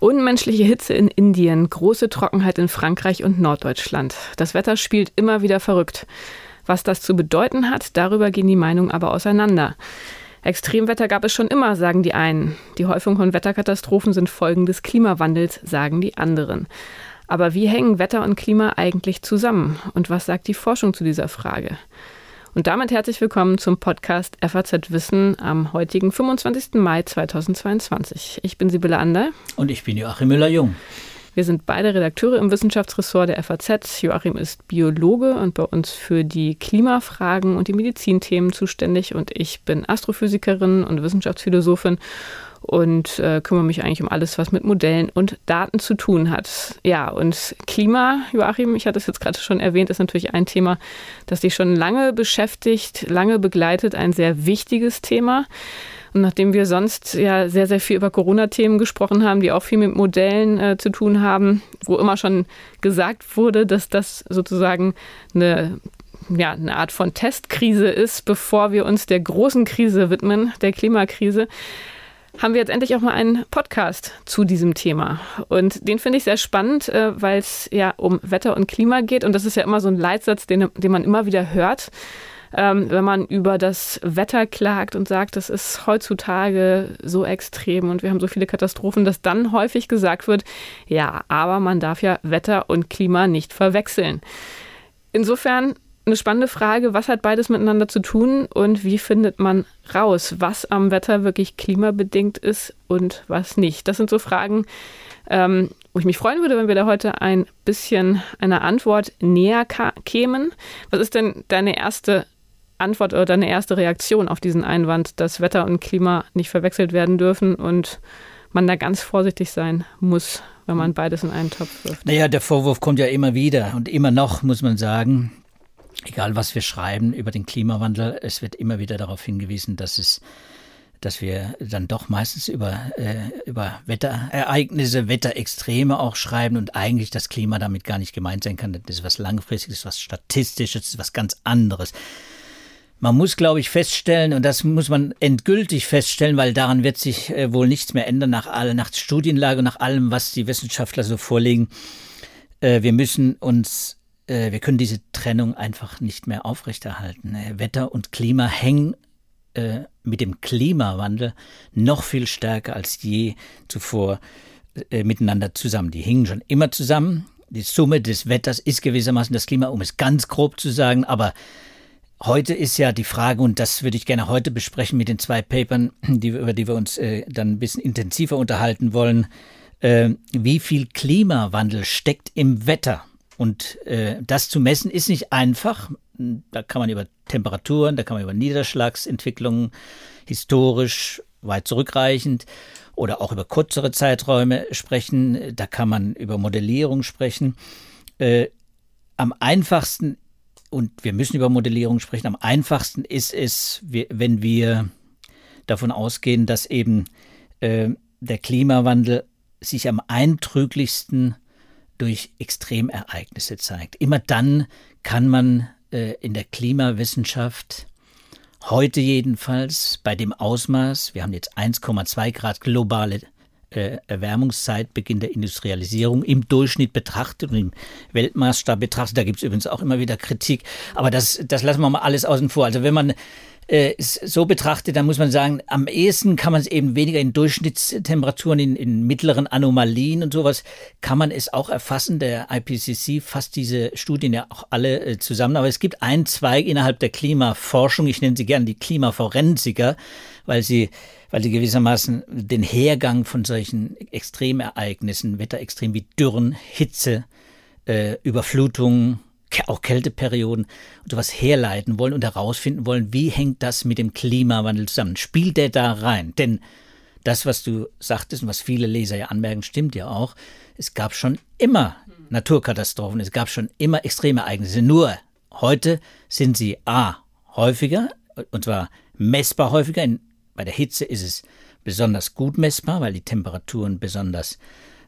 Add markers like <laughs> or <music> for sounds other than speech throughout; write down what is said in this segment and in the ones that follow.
Unmenschliche Hitze in Indien, große Trockenheit in Frankreich und Norddeutschland. Das Wetter spielt immer wieder verrückt. Was das zu bedeuten hat, darüber gehen die Meinungen aber auseinander. Extremwetter gab es schon immer, sagen die einen. Die Häufung von Wetterkatastrophen sind Folgen des Klimawandels, sagen die anderen. Aber wie hängen Wetter und Klima eigentlich zusammen? Und was sagt die Forschung zu dieser Frage? Und damit herzlich willkommen zum Podcast FAZ Wissen am heutigen 25. Mai 2022. Ich bin Sibylle Ander. Und ich bin Joachim Müller-Jung. Wir sind beide Redakteure im Wissenschaftsressort der FAZ. Joachim ist Biologe und bei uns für die Klimafragen und die Medizinthemen zuständig. Und ich bin Astrophysikerin und Wissenschaftsphilosophin und äh, kümmere mich eigentlich um alles, was mit Modellen und Daten zu tun hat. Ja, und Klima, Joachim, ich hatte es jetzt gerade schon erwähnt, ist natürlich ein Thema, das dich schon lange beschäftigt, lange begleitet, ein sehr wichtiges Thema. Und nachdem wir sonst ja sehr, sehr viel über Corona-Themen gesprochen haben, die auch viel mit Modellen äh, zu tun haben, wo immer schon gesagt wurde, dass das sozusagen eine ja, eine Art von Testkrise ist, bevor wir uns der großen Krise widmen, der Klimakrise, haben wir jetzt endlich auch mal einen Podcast zu diesem Thema. Und den finde ich sehr spannend, äh, weil es ja um Wetter und Klima geht. Und das ist ja immer so ein Leitsatz, den, den man immer wieder hört. Ähm, wenn man über das Wetter klagt und sagt, das ist heutzutage so extrem und wir haben so viele Katastrophen, dass dann häufig gesagt wird, ja, aber man darf ja Wetter und Klima nicht verwechseln. Insofern eine spannende Frage, was hat beides miteinander zu tun und wie findet man raus, was am Wetter wirklich klimabedingt ist und was nicht? Das sind so Fragen, ähm, wo ich mich freuen würde, wenn wir da heute ein bisschen einer Antwort näher kämen. Was ist denn deine erste Antwort oder deine erste Reaktion auf diesen Einwand, dass Wetter und Klima nicht verwechselt werden dürfen und man da ganz vorsichtig sein muss, wenn man beides in einen Topf wirft? Naja, der Vorwurf kommt ja immer wieder und immer noch, muss man sagen, egal was wir schreiben über den Klimawandel, es wird immer wieder darauf hingewiesen, dass es dass wir dann doch meistens über, äh, über Wetterereignisse, Wetterextreme auch schreiben und eigentlich das Klima damit gar nicht gemeint sein kann. Das ist was Langfristiges, was Statistisches, was ganz anderes. Man muss, glaube ich, feststellen, und das muss man endgültig feststellen, weil daran wird sich äh, wohl nichts mehr ändern nach, all, nach Studienlage, nach allem, was die Wissenschaftler so vorlegen. Äh, wir müssen uns äh, wir können diese Trennung einfach nicht mehr aufrechterhalten. Äh, Wetter und Klima hängen äh, mit dem Klimawandel noch viel stärker als je zuvor miteinander zusammen. Die hingen schon immer zusammen. Die Summe des Wetters ist gewissermaßen das Klima, um es ganz grob zu sagen, aber Heute ist ja die Frage, und das würde ich gerne heute besprechen mit den zwei Papern, die, über die wir uns äh, dann ein bisschen intensiver unterhalten wollen. Äh, wie viel Klimawandel steckt im Wetter? Und äh, das zu messen ist nicht einfach. Da kann man über Temperaturen, da kann man über Niederschlagsentwicklungen historisch weit zurückreichend oder auch über kürzere Zeiträume sprechen. Da kann man über Modellierung sprechen. Äh, am einfachsten, und wir müssen über Modellierung sprechen, am einfachsten ist es, wenn wir davon ausgehen, dass eben äh, der Klimawandel sich am eintrüglichsten durch Extremereignisse zeigt. Immer dann kann man äh, in der Klimawissenschaft heute jedenfalls bei dem Ausmaß, wir haben jetzt 1,2 Grad globale äh, Erwärmungszeit, Beginn der Industrialisierung im Durchschnitt betrachtet und im Weltmaßstab betrachtet. Da gibt es übrigens auch immer wieder Kritik, aber das, das lassen wir mal alles außen vor. Also wenn man äh, so betrachtet, dann muss man sagen, am ehesten kann man es eben weniger in Durchschnittstemperaturen, in, in mittleren Anomalien und sowas, kann man es auch erfassen. Der IPCC fasst diese Studien ja auch alle äh, zusammen. Aber es gibt einen Zweig innerhalb der Klimaforschung, ich nenne sie gerne die Klimaforensiker, weil sie weil sie gewissermaßen den Hergang von solchen Extremereignissen, Wetterextremen wie Dürren, Hitze, äh, Überflutungen, auch Kälteperioden und sowas herleiten wollen und herausfinden wollen, wie hängt das mit dem Klimawandel zusammen? Spielt der da rein? Denn das, was du sagtest und was viele Leser ja anmerken, stimmt ja auch. Es gab schon immer Naturkatastrophen, es gab schon immer extreme Ereignisse. Nur heute sind sie A häufiger, und zwar messbar häufiger. In, bei der Hitze ist es besonders gut messbar, weil die Temperaturen besonders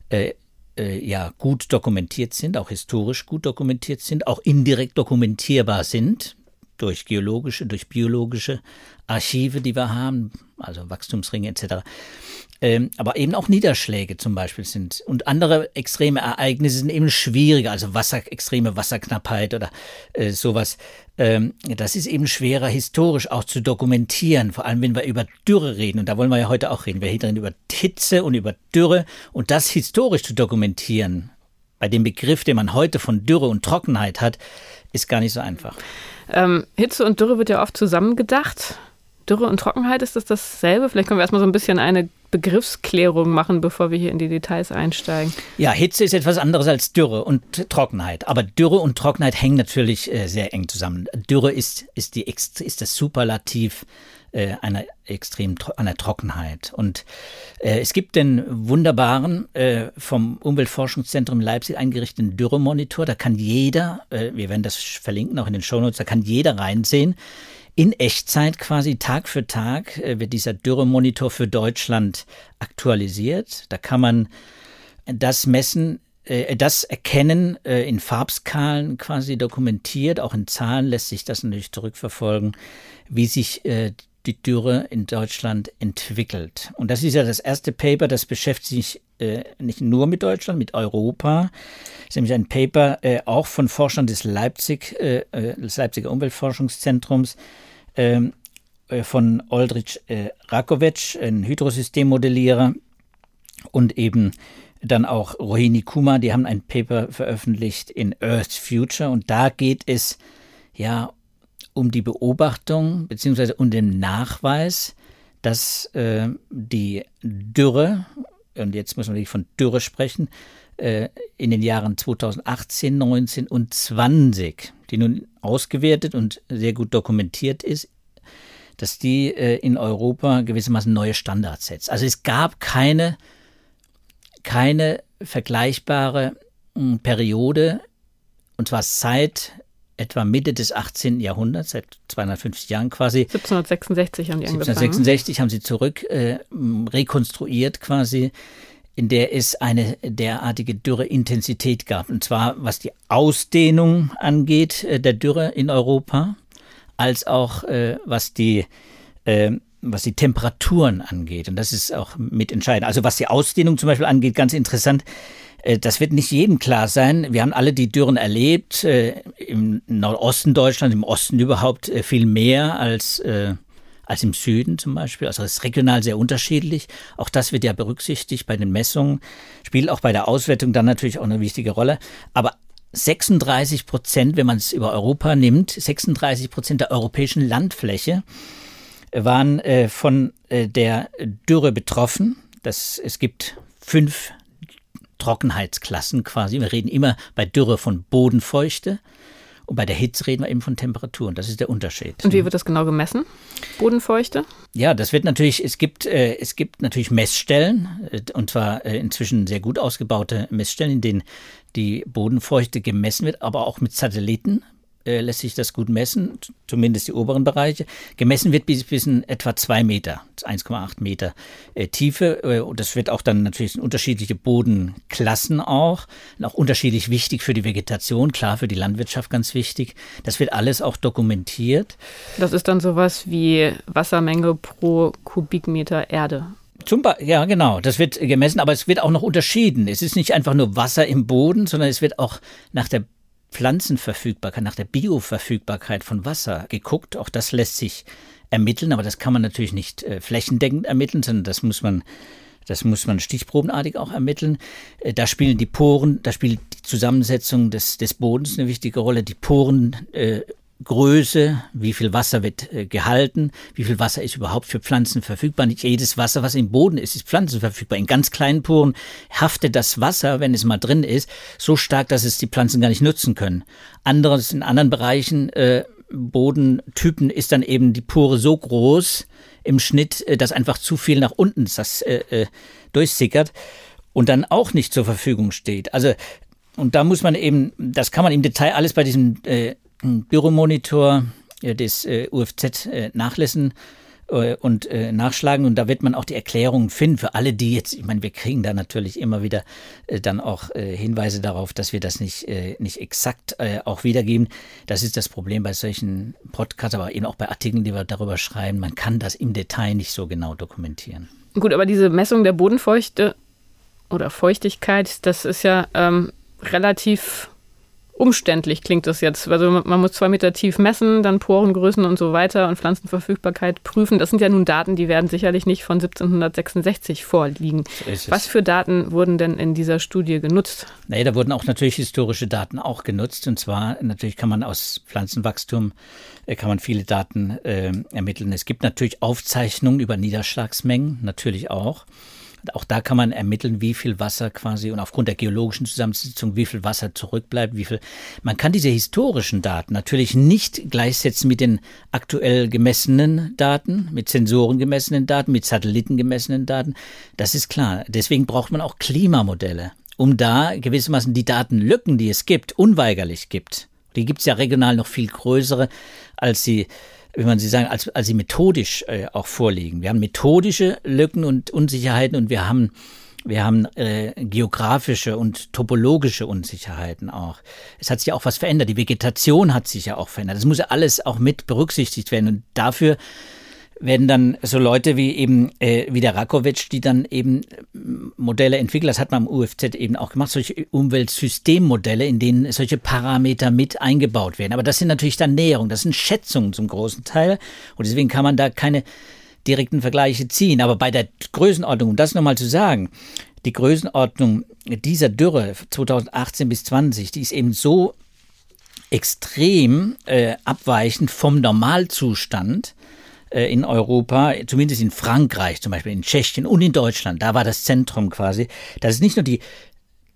äh, äh, ja gut dokumentiert sind, auch historisch gut dokumentiert sind, auch indirekt dokumentierbar sind. durch geologische, durch biologische Archive, die wir haben, also Wachstumsringe etc. Ähm, aber eben auch Niederschläge zum Beispiel sind. Und andere extreme Ereignisse sind eben schwieriger, also Wasser, extreme Wasserknappheit oder äh, sowas. Ähm, das ist eben schwerer historisch auch zu dokumentieren, vor allem wenn wir über Dürre reden. Und da wollen wir ja heute auch reden. Wir reden über Hitze und über Dürre und das historisch zu dokumentieren. Bei dem Begriff, den man heute von Dürre und Trockenheit hat, ist gar nicht so einfach. Ähm, Hitze und Dürre wird ja oft zusammengedacht. Dürre und Trockenheit, ist das dasselbe? Vielleicht können wir erstmal so ein bisschen eine Begriffsklärung machen, bevor wir hier in die Details einsteigen. Ja, Hitze ist etwas anderes als Dürre und Trockenheit. Aber Dürre und Trockenheit hängen natürlich äh, sehr eng zusammen. Dürre ist, ist, die, ist das Superlativ äh, einer extrem einer Trockenheit. Und äh, es gibt den wunderbaren äh, vom Umweltforschungszentrum Leipzig eingerichteten Dürremonitor. Da kann jeder, äh, wir werden das verlinken auch in den Shownotes, da kann jeder reinsehen. In Echtzeit quasi Tag für Tag äh, wird dieser Dürremonitor für Deutschland aktualisiert. Da kann man das messen, äh, das erkennen in Farbskalen quasi dokumentiert, auch in Zahlen lässt sich das natürlich zurückverfolgen, wie sich die Dürre in Deutschland entwickelt. Und das ist ja das erste Paper, das beschäftigt sich äh, nicht nur mit Deutschland, mit Europa. Das ist nämlich ein Paper äh, auch von Forschern des Leipzig, äh, äh des Leipziger Umweltforschungszentrums, ähm, äh, von Oldrich äh, Rakovic, ein Hydrosystemmodellierer, und eben dann auch Rohini Kuma, die haben ein Paper veröffentlicht in Earth's Future und da geht es ja um die Beobachtung bzw. um den Nachweis, dass äh, die Dürre, und jetzt muss man wirklich von Dürre sprechen, äh, in den Jahren 2018, 19 und 20, die nun ausgewertet und sehr gut dokumentiert ist, dass die äh, in Europa gewissermaßen neue Standards setzt. Also es gab keine, keine vergleichbare hm, Periode, und zwar seit etwa Mitte des 18. Jahrhunderts, seit 250 Jahren quasi. 1766 haben die 1766 haben sie zurück äh, rekonstruiert quasi, in der es eine derartige Dürreintensität gab. Und zwar was die Ausdehnung angeht äh, der Dürre in Europa, als auch äh, was die äh, was die Temperaturen angeht. Und das ist auch mit entscheidend. Also was die Ausdehnung zum Beispiel angeht, ganz interessant. Äh, das wird nicht jedem klar sein. Wir haben alle die Dürren erlebt, äh, im Nordosten Deutschlands, im Osten überhaupt äh, viel mehr als, als im Süden zum Beispiel. Also es ist regional sehr unterschiedlich. Auch das wird ja berücksichtigt bei den Messungen, spielt auch bei der Auswertung dann natürlich auch eine wichtige Rolle. Aber 36 Prozent, wenn man es über Europa nimmt, 36 Prozent der europäischen Landfläche waren von der Dürre betroffen. Das, es gibt fünf Trockenheitsklassen quasi. Wir reden immer bei Dürre von Bodenfeuchte. Und bei der Hitze reden wir eben von Temperaturen. Das ist der Unterschied. Und wie wird das genau gemessen? Bodenfeuchte? Ja, das wird natürlich, es gibt, äh, es gibt natürlich Messstellen, äh, und zwar äh, inzwischen sehr gut ausgebaute Messstellen, in denen die Bodenfeuchte gemessen wird, aber auch mit Satelliten äh, lässt sich das gut messen, zumindest die oberen Bereiche. Gemessen wird bis, bis in etwa zwei Meter, 1,8 Meter äh, Tiefe. Äh, und das wird auch dann natürlich unterschiedliche Bodenklassen auch, auch unterschiedlich wichtig für die Vegetation, klar für die Landwirtschaft ganz wichtig. Das wird alles auch dokumentiert. Das ist dann sowas wie Wassermenge pro Kubikmeter Erde. Zum ja, genau. Das wird gemessen, aber es wird auch noch unterschieden. Es ist nicht einfach nur Wasser im Boden, sondern es wird auch nach der Pflanzenverfügbarkeit, nach der Bioverfügbarkeit von Wasser geguckt. Auch das lässt sich ermitteln, aber das kann man natürlich nicht äh, flächendeckend ermitteln, sondern das muss man das muss man stichprobenartig auch ermitteln. Äh, da spielen die Poren, da spielt die Zusammensetzung des, des Bodens eine wichtige Rolle. Die Poren äh, Größe, wie viel Wasser wird äh, gehalten, wie viel Wasser ist überhaupt für Pflanzen verfügbar. Nicht jedes Wasser, was im Boden ist, ist pflanzenverfügbar. In ganz kleinen Poren haftet das Wasser, wenn es mal drin ist, so stark, dass es die Pflanzen gar nicht nutzen können. Anderes in anderen Bereichen, äh, Bodentypen, ist dann eben die Pore so groß im Schnitt, äh, dass einfach zu viel nach unten das äh, äh, durchsickert und dann auch nicht zur Verfügung steht. Also und da muss man eben, das kann man im Detail alles bei diesem äh, Büromonitor des äh, UFZ äh, nachlesen äh, und äh, nachschlagen und da wird man auch die Erklärungen finden für alle, die jetzt, ich meine, wir kriegen da natürlich immer wieder äh, dann auch äh, Hinweise darauf, dass wir das nicht, äh, nicht exakt äh, auch wiedergeben. Das ist das Problem bei solchen Podcasts, aber eben auch bei Artikeln, die wir darüber schreiben. Man kann das im Detail nicht so genau dokumentieren. Gut, aber diese Messung der Bodenfeuchte oder Feuchtigkeit, das ist ja ähm, relativ umständlich klingt das jetzt. Also man muss zwei Meter tief messen, dann Porengrößen und so weiter und Pflanzenverfügbarkeit prüfen. Das sind ja nun Daten, die werden sicherlich nicht von 1766 vorliegen. So Was für Daten wurden denn in dieser Studie genutzt? Nee, da wurden auch natürlich historische Daten auch genutzt. Und zwar natürlich kann man aus Pflanzenwachstum äh, kann man viele Daten äh, ermitteln. Es gibt natürlich Aufzeichnungen über Niederschlagsmengen, natürlich auch. Auch da kann man ermitteln, wie viel Wasser quasi und aufgrund der geologischen Zusammensetzung, wie viel Wasser zurückbleibt, wie viel. Man kann diese historischen Daten natürlich nicht gleichsetzen mit den aktuell gemessenen Daten, mit Sensoren gemessenen Daten, mit Satelliten gemessenen Daten. Das ist klar. Deswegen braucht man auch Klimamodelle, um da gewissermaßen die Datenlücken, die es gibt, unweigerlich gibt. Die gibt es ja regional noch viel größere, als sie wie man sie sagen, als, als sie methodisch äh, auch vorliegen. Wir haben methodische Lücken und Unsicherheiten und wir haben wir haben äh, geografische und topologische Unsicherheiten auch. Es hat sich ja auch was verändert. Die Vegetation hat sich ja auch verändert. Das muss ja alles auch mit berücksichtigt werden. Und dafür werden dann so Leute wie eben äh, wie der Rakovic, die dann eben äh, Modelle entwickeln, das hat man am UFZ eben auch gemacht, solche Umweltsystemmodelle, in denen solche Parameter mit eingebaut werden. Aber das sind natürlich dann Näherungen, das sind Schätzungen zum großen Teil und deswegen kann man da keine direkten Vergleiche ziehen. Aber bei der Größenordnung, um das nochmal zu sagen, die Größenordnung dieser Dürre 2018 bis 20, die ist eben so extrem äh, abweichend vom Normalzustand, in Europa, zumindest in Frankreich zum Beispiel, in Tschechien und in Deutschland, da war das Zentrum quasi, dass es nicht nur die,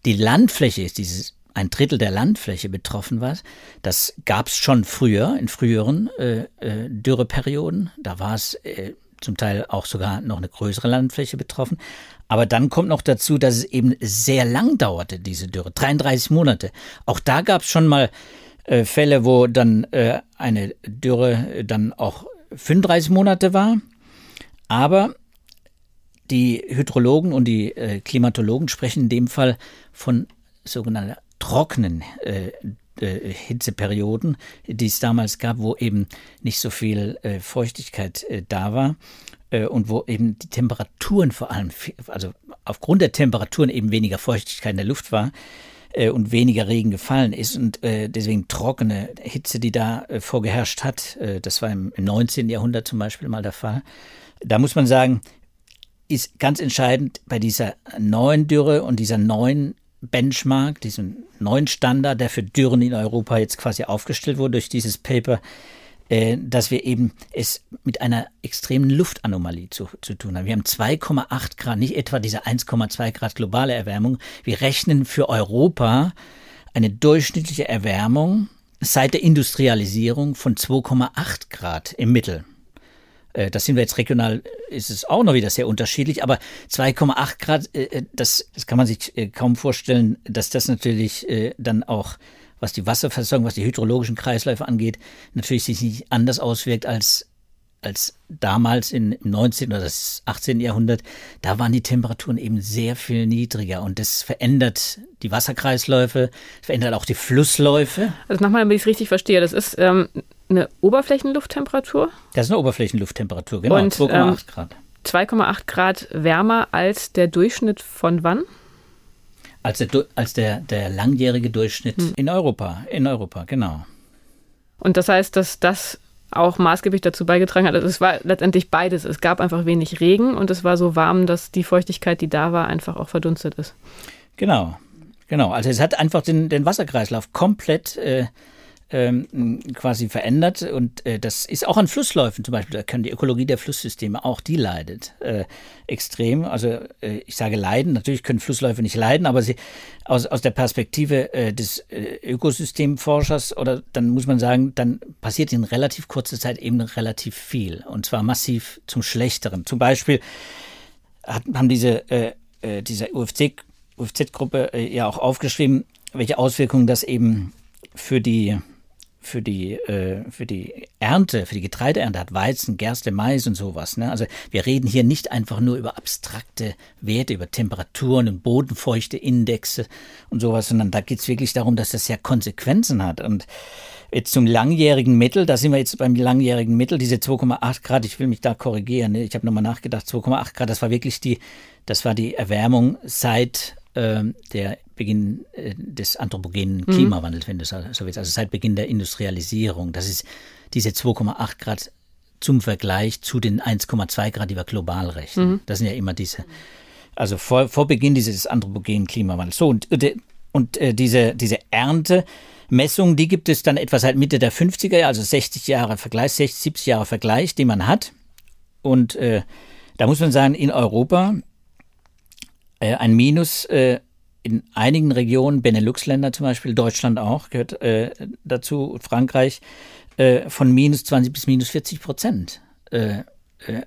die Landfläche ist, dieses ein Drittel der Landfläche betroffen war. Das gab es schon früher, in früheren äh, äh, Dürreperioden. Da war es äh, zum Teil auch sogar noch eine größere Landfläche betroffen. Aber dann kommt noch dazu, dass es eben sehr lang dauerte, diese Dürre, 33 Monate. Auch da gab es schon mal äh, Fälle, wo dann äh, eine Dürre dann auch 35 Monate war. Aber die Hydrologen und die äh, Klimatologen sprechen in dem Fall von sogenannten trockenen äh, äh, Hitzeperioden, die es damals gab, wo eben nicht so viel äh, Feuchtigkeit äh, da war äh, und wo eben die Temperaturen vor allem, also aufgrund der Temperaturen eben weniger Feuchtigkeit in der Luft war äh, und weniger Regen gefallen ist und äh, deswegen trockene Hitze, die da äh, vorgeherrscht hat, äh, das war im, im 19. Jahrhundert zum Beispiel mal der Fall. Da muss man sagen, ist ganz entscheidend bei dieser neuen Dürre und dieser neuen Benchmark, diesem neuen Standard, der für Dürren in Europa jetzt quasi aufgestellt wurde durch dieses Paper, äh, dass wir eben es mit einer extremen Luftanomalie zu, zu tun haben. Wir haben 2,8 Grad, nicht etwa diese 1,2 Grad globale Erwärmung. Wir rechnen für Europa eine durchschnittliche Erwärmung seit der Industrialisierung von 2,8 Grad im Mittel. Äh, das sind wir jetzt regional, ist es auch noch wieder sehr unterschiedlich, aber 2,8 Grad, äh, das, das kann man sich kaum vorstellen, dass das natürlich dann auch was die Wasserversorgung, was die hydrologischen Kreisläufe angeht, natürlich sich nicht anders auswirkt als als damals in, im 19. oder das 18. Jahrhundert, da waren die Temperaturen eben sehr viel niedriger und das verändert die Wasserkreisläufe, verändert auch die Flussläufe. Also nochmal, damit ich es richtig verstehe, das ist ähm, eine Oberflächenlufttemperatur? Das ist eine Oberflächenlufttemperatur, genau, 2,8 ähm, Grad. 2,8 Grad wärmer als der Durchschnitt von wann? Als der, als der, der langjährige Durchschnitt hm. in Europa. In Europa, genau. Und das heißt, dass das auch maßgeblich dazu beigetragen hat. Also es war letztendlich beides. Es gab einfach wenig Regen und es war so warm, dass die Feuchtigkeit, die da war, einfach auch verdunstet ist. Genau, genau. Also es hat einfach den, den Wasserkreislauf komplett äh, ähm, quasi verändert. Und äh, das ist auch an Flussläufen zum Beispiel, da kann die Ökologie der Flusssysteme auch, die leidet äh, extrem. Also äh, ich sage leiden, natürlich können Flussläufe nicht leiden, aber sie aus, aus der Perspektive äh, des äh, Ökosystemforschers oder dann muss man sagen, dann passiert in relativ kurzer Zeit eben relativ viel und zwar massiv zum Schlechteren. Zum Beispiel hat, haben diese, äh, diese UFC, UFZ-Gruppe ja auch aufgeschrieben, welche Auswirkungen das eben für die für die, äh, für die Ernte, für die Getreideernte hat Weizen, Gerste, Mais und sowas. Ne? Also wir reden hier nicht einfach nur über abstrakte Werte, über Temperaturen und bodenfeuchte Indexe und sowas, sondern da geht es wirklich darum, dass das ja Konsequenzen hat. Und jetzt zum langjährigen Mittel, da sind wir jetzt beim langjährigen Mittel, diese 2,8 Grad, ich will mich da korrigieren, ne? ich habe nochmal nachgedacht, 2,8 Grad, das war wirklich die, das war die Erwärmung seit der Beginn äh, des anthropogenen mhm. Klimawandels, wenn du so willst, also seit Beginn der Industrialisierung. Das ist diese 2,8 Grad zum Vergleich zu den 1,2 Grad, die wir global rechnen. Mhm. Das sind ja immer diese, also vor, vor Beginn dieses anthropogenen Klimawandels. So, und, äh, und äh, diese, diese Erntemessung, die gibt es dann etwa seit Mitte der 50er Jahre, also 60 Jahre Vergleich, 60, 70 Jahre Vergleich, den man hat. Und äh, da muss man sagen, in Europa äh, ein Minus äh, in einigen Regionen, Benelux-Länder zum Beispiel, Deutschland auch, gehört äh, dazu, Frankreich, äh, von minus 20 bis minus 40 Prozent äh, äh,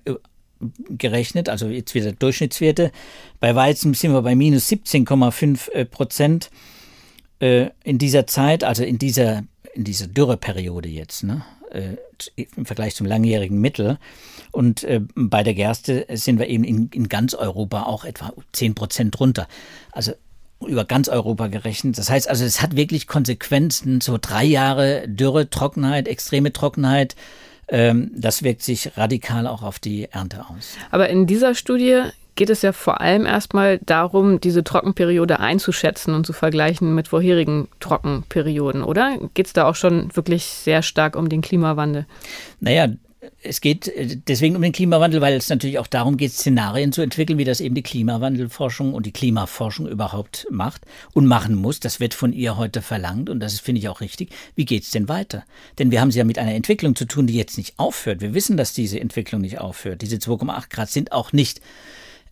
gerechnet, also jetzt wieder Durchschnittswerte. Bei Weizen sind wir bei minus 17,5 äh, Prozent in dieser Zeit, also in dieser, in dieser Dürreperiode jetzt, ne? Im Vergleich zum langjährigen Mittel. Und äh, bei der Gerste sind wir eben in, in ganz Europa auch etwa 10 Prozent drunter. Also über ganz Europa gerechnet. Das heißt also, es hat wirklich Konsequenzen. So drei Jahre Dürre, Trockenheit, extreme Trockenheit. Ähm, das wirkt sich radikal auch auf die Ernte aus. Aber in dieser Studie geht es ja vor allem erstmal darum, diese Trockenperiode einzuschätzen und zu vergleichen mit vorherigen Trockenperioden, oder? Geht es da auch schon wirklich sehr stark um den Klimawandel? Naja, es geht äh, deswegen um den Klimawandel, weil es natürlich auch darum geht, Szenarien zu entwickeln, wie das eben die Klimawandelforschung und die Klimaforschung überhaupt macht und machen muss. Das wird von ihr heute verlangt und das finde ich auch richtig. Wie geht es denn weiter? Denn wir haben es ja mit einer Entwicklung zu tun, die jetzt nicht aufhört. Wir wissen, dass diese Entwicklung nicht aufhört. Diese 2,8 Grad sind auch nicht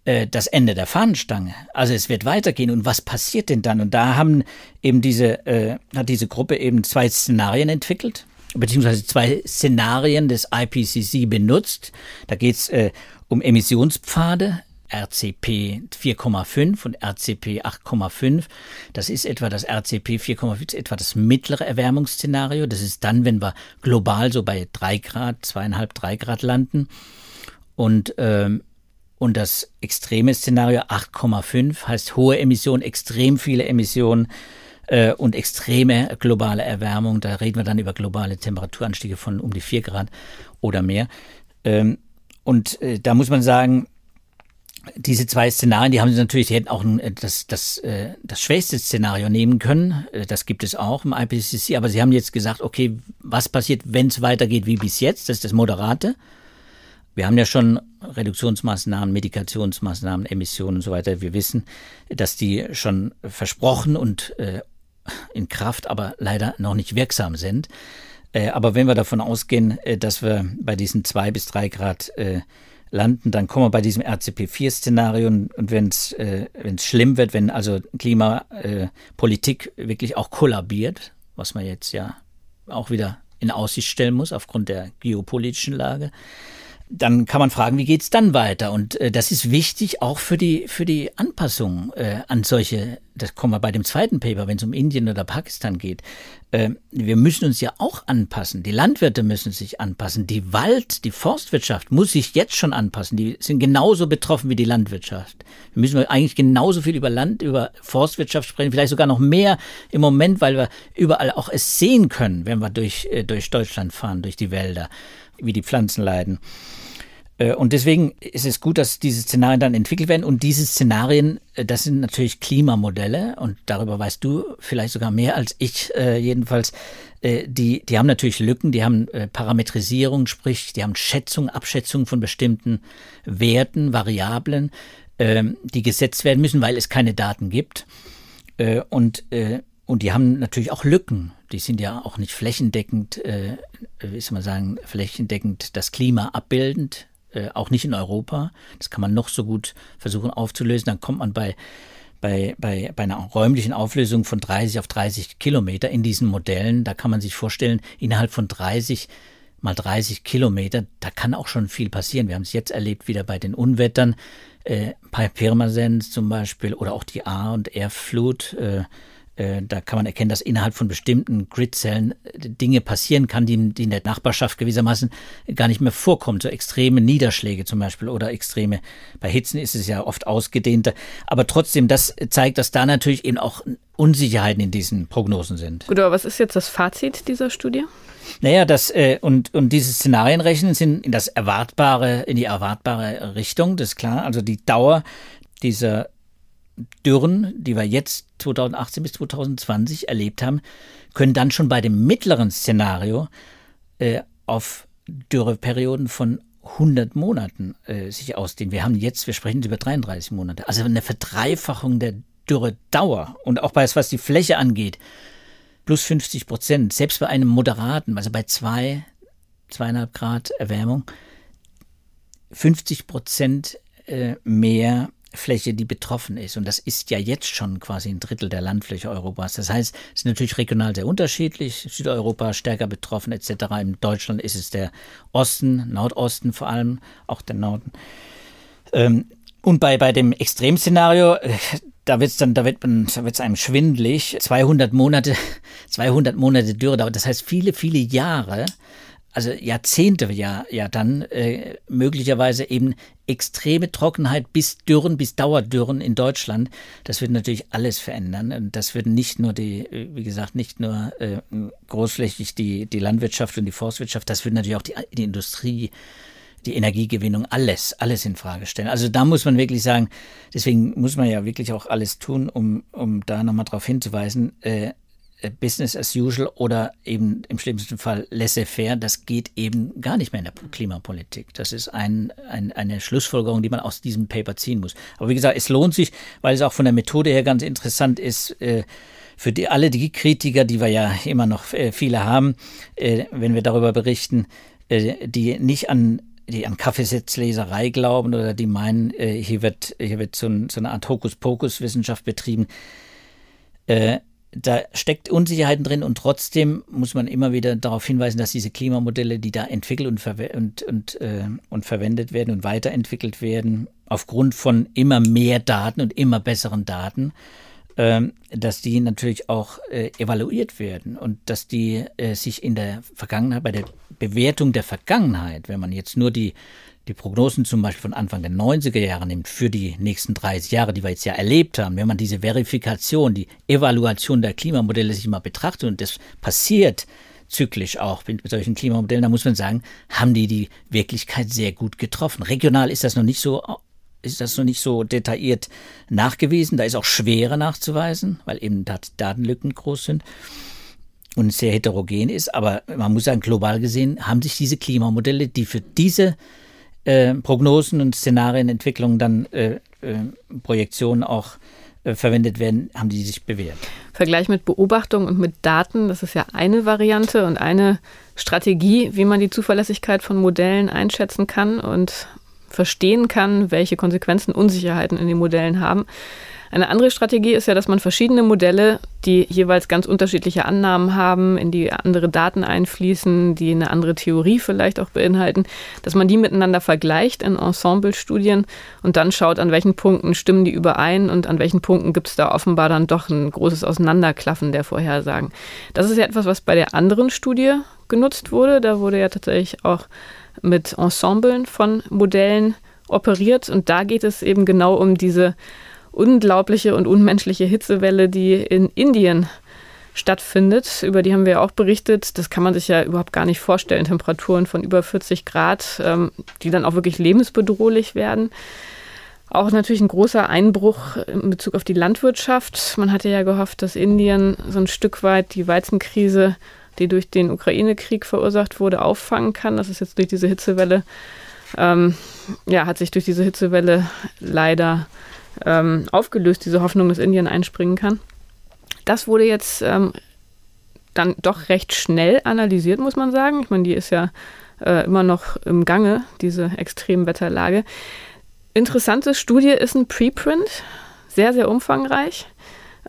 äh, das Ende der Fahnenstange. Also es wird weitergehen. Und was passiert denn dann? Und da haben eben diese, äh, hat diese Gruppe eben zwei Szenarien entwickelt beziehungsweise zwei Szenarien des IPCC benutzt. Da geht es äh, um Emissionspfade, RCP 4,5 und RCP 8,5. Das ist etwa das RCP 4,5, etwa das mittlere Erwärmungsszenario. Das ist dann, wenn wir global so bei 3 Grad, zweieinhalb, drei Grad landen. Und, ähm, und das extreme Szenario 8,5 heißt hohe Emissionen, extrem viele Emissionen äh, und extreme globale Erwärmung. Da reden wir dann über globale Temperaturanstiege von um die vier Grad oder mehr. Ähm, und äh, da muss man sagen, diese zwei Szenarien, die haben sie natürlich, die hätten auch äh, das, das, äh, das schwächste Szenario nehmen können. Äh, das gibt es auch im IPCC, aber sie haben jetzt gesagt, okay, was passiert, wenn es weitergeht wie bis jetzt? Das ist das Moderate. Wir haben ja schon Reduktionsmaßnahmen, Medikationsmaßnahmen, Emissionen und so weiter. Wir wissen, dass die schon versprochen und äh, in Kraft, aber leider noch nicht wirksam sind. Äh, aber wenn wir davon ausgehen, äh, dass wir bei diesen zwei bis drei Grad äh, landen, dann kommen wir bei diesem RCP4-Szenario und, wenn es schlimm wird, wenn also Klimapolitik wirklich auch kollabiert, was man jetzt ja auch wieder in Aussicht stellen muss aufgrund der geopolitischen Lage, dann kann man fragen, wie geht's dann weiter? Und äh, das ist wichtig auch für die, für die Anpassung äh, an solche, das kommen wir bei dem zweiten Paper, wenn es um Indien oder Pakistan geht. Äh, wir müssen uns ja auch anpassen. Die Landwirte müssen sich anpassen. Die Wald, die Forstwirtschaft muss sich jetzt schon anpassen. Die sind genauso betroffen wie die Landwirtschaft. Wir müssen eigentlich genauso viel über Land, über Forstwirtschaft sprechen, vielleicht sogar noch mehr im Moment, weil wir überall auch es sehen können, wenn wir durch, äh, durch Deutschland fahren, durch die Wälder wie die Pflanzen leiden. Äh, und deswegen ist es gut, dass diese Szenarien dann entwickelt werden. Und diese Szenarien, äh, das sind natürlich Klimamodelle. Und darüber weißt du vielleicht sogar mehr als ich äh, jedenfalls. die, die haben natürlich Lücken, die haben Parametrisierung, sprich, die haben Schätzung, Abschätzung von bestimmten Werten, Variablen, ähm, die gesetzt werden müssen, weil es keine Daten gibt. und, und die haben natürlich auch Lücken die sind ja auch nicht flächendeckend, äh, wie soll man sagen, flächendeckend das Klima abbildend, äh, auch nicht in Europa. Das kann man noch so gut versuchen aufzulösen. Dann kommt man bei, bei, bei, bei einer räumlichen Auflösung von 30 auf 30 Kilometer in diesen Modellen. Da kann man sich vorstellen, innerhalb von 30 mal 30 Kilometer, da kann auch schon viel passieren. Wir haben es jetzt erlebt wieder bei den Unwettern, äh, bei Pirmasens zum Beispiel oder auch die A- und R-Flut. Äh, da kann man erkennen, dass innerhalb von bestimmten Gridzellen äh, Dinge passieren kann, die, die in der Nachbarschaft gewissermaßen gar nicht mehr vorkommen. So extreme Niederschläge zum Beispiel oder extreme, bei Hitzen ist es ja oft ausgedehnter. Aber trotzdem, das zeigt, dass da natürlich eben auch Unsicherheiten in diesen Prognosen sind. Gut, aber was ist jetzt das Fazit dieser Studie? Naja, das äh, und, und diese Szenarienrechnen sind in das erwartbare, in die erwartbare Richtung, das ist klar. Also die Dauer dieser Dürren, die wir jetzt 2018 bis 2020 erlebt haben, können dann schon bei dem mittleren Szenario äh, auf Dürreperioden von 100 Monaten äh, sich ausdehnen. Wir haben jetzt, wir sprechen über 33 Monate, also eine Verdreifachung der Dürredauer und auch bei was die Fläche angeht, plus 50 Prozent, selbst bei einem moderaten, also bei zwei, zweieinhalb Grad Erwärmung, 50 Prozent äh, mehr Fläche, die betroffen ist. Und das ist ja jetzt schon quasi ein Drittel der Landfläche Europas. Das heißt, es ist natürlich regional sehr unterschiedlich. Südeuropa stärker betroffen etc. In Deutschland ist es der Osten, Nordosten vor allem, auch der Norden. Ähm, und bei, bei dem Extremszenario, äh, da wird's dann, da wird man, wird's einem schwindlig. 200 Monate, <laughs> 200 Monate Dürre dauert. Das heißt, viele, viele Jahre also Jahrzehnte ja, ja dann äh, möglicherweise eben extreme Trockenheit bis Dürren, bis Dauerdürren in Deutschland. Das wird natürlich alles verändern. Und das wird nicht nur die, wie gesagt, nicht nur äh, großflächig die, die Landwirtschaft und die Forstwirtschaft, das wird natürlich auch die, die Industrie, die Energiegewinnung, alles, alles in Frage stellen. Also da muss man wirklich sagen, deswegen muss man ja wirklich auch alles tun, um, um da nochmal darauf hinzuweisen, äh, äh, Business as usual oder eben im schlimmsten Fall laissez-faire, das geht eben gar nicht mehr in der Klimapolitik. Das ist ein, ein, eine Schlussfolgerung, die man aus diesem Paper ziehen muss. Aber wie gesagt, es lohnt sich, weil es auch von der Methode her ganz interessant ist, äh, für die, alle die Kritiker, die wir ja immer noch äh, viele haben, wenn wir darüber berichten, die nicht an die an Kaffeesatzleserei glauben oder die meinen, hier wird, hier wird so, ein, so eine Art Hokuspokus-Wissenschaft betrieben da steckt Unsicherheiten drin und trotzdem muss man immer wieder darauf hinweisen, dass diese Klimamodelle, die da entwickelt und, und, und, äh, und verwendet werden und weiterentwickelt werden, aufgrund von immer mehr Daten und immer besseren Daten, äh, dass die natürlich auch äh, evaluiert werden und dass die äh, sich in der Vergangenheit, bei der Bewertung der Vergangenheit, wenn man jetzt nur die die Prognosen zum Beispiel von Anfang der 90er Jahre nimmt für die nächsten 30 Jahre, die wir jetzt ja erlebt haben, wenn man diese Verifikation, die Evaluation der Klimamodelle sich mal betrachtet und das passiert zyklisch auch mit, solchen Klimamodellen, da muss man sagen, haben die die Wirklichkeit sehr gut getroffen. Regional ist das noch nicht so ist das noch nicht so detailliert nachgewiesen. Da ist auch schwerer nachzuweisen, weil eben Datenlücken groß sind und sehr heterogen ist. Aber man muss sagen, global gesehen haben sich diese Klimamodelle, die für diese äh, Prognosen und Szenarienentwicklungen dann äh, äh, Projektionen auch äh, verwendet werden, haben die sich bewährt. Vergleich mit Beobachtung und mit Daten, das ist ja eine Variante und eine Strategie, wie man die Zuverlässigkeit von Modellen einschätzen kann und verstehen kann, welche Konsequenzen Unsicherheiten in den Modellen haben. Eine andere Strategie ist ja, dass man verschiedene Modelle, die jeweils ganz unterschiedliche Annahmen haben, in die andere Daten einfließen, die eine andere Theorie vielleicht auch beinhalten, dass man die miteinander vergleicht in Ensemble-Studien und dann schaut, an welchen Punkten stimmen die überein und an welchen Punkten gibt es da offenbar dann doch ein großes Auseinanderklaffen der Vorhersagen. Das ist ja etwas, was bei der anderen Studie genutzt wurde. Da wurde ja tatsächlich auch mit Ensemblen von Modellen operiert und da geht es eben genau um diese unglaubliche und unmenschliche Hitzewelle, die in Indien stattfindet. Über die haben wir auch berichtet. Das kann man sich ja überhaupt gar nicht vorstellen. Temperaturen von über 40 Grad, ähm, die dann auch wirklich lebensbedrohlich werden. Auch natürlich ein großer Einbruch in Bezug auf die Landwirtschaft. Man hatte ja gehofft, dass Indien so ein Stück weit die Weizenkrise, die durch den Ukraine-Krieg verursacht wurde, auffangen kann. Das ist jetzt durch diese Hitzewelle, ähm, ja, hat sich durch diese Hitzewelle leider ähm, aufgelöst, diese Hoffnung, dass Indien einspringen kann. Das wurde jetzt ähm, dann doch recht schnell analysiert, muss man sagen. Ich meine, die ist ja äh, immer noch im Gange, diese Extremwetterlage. Interessante Studie ist ein Preprint, sehr, sehr umfangreich.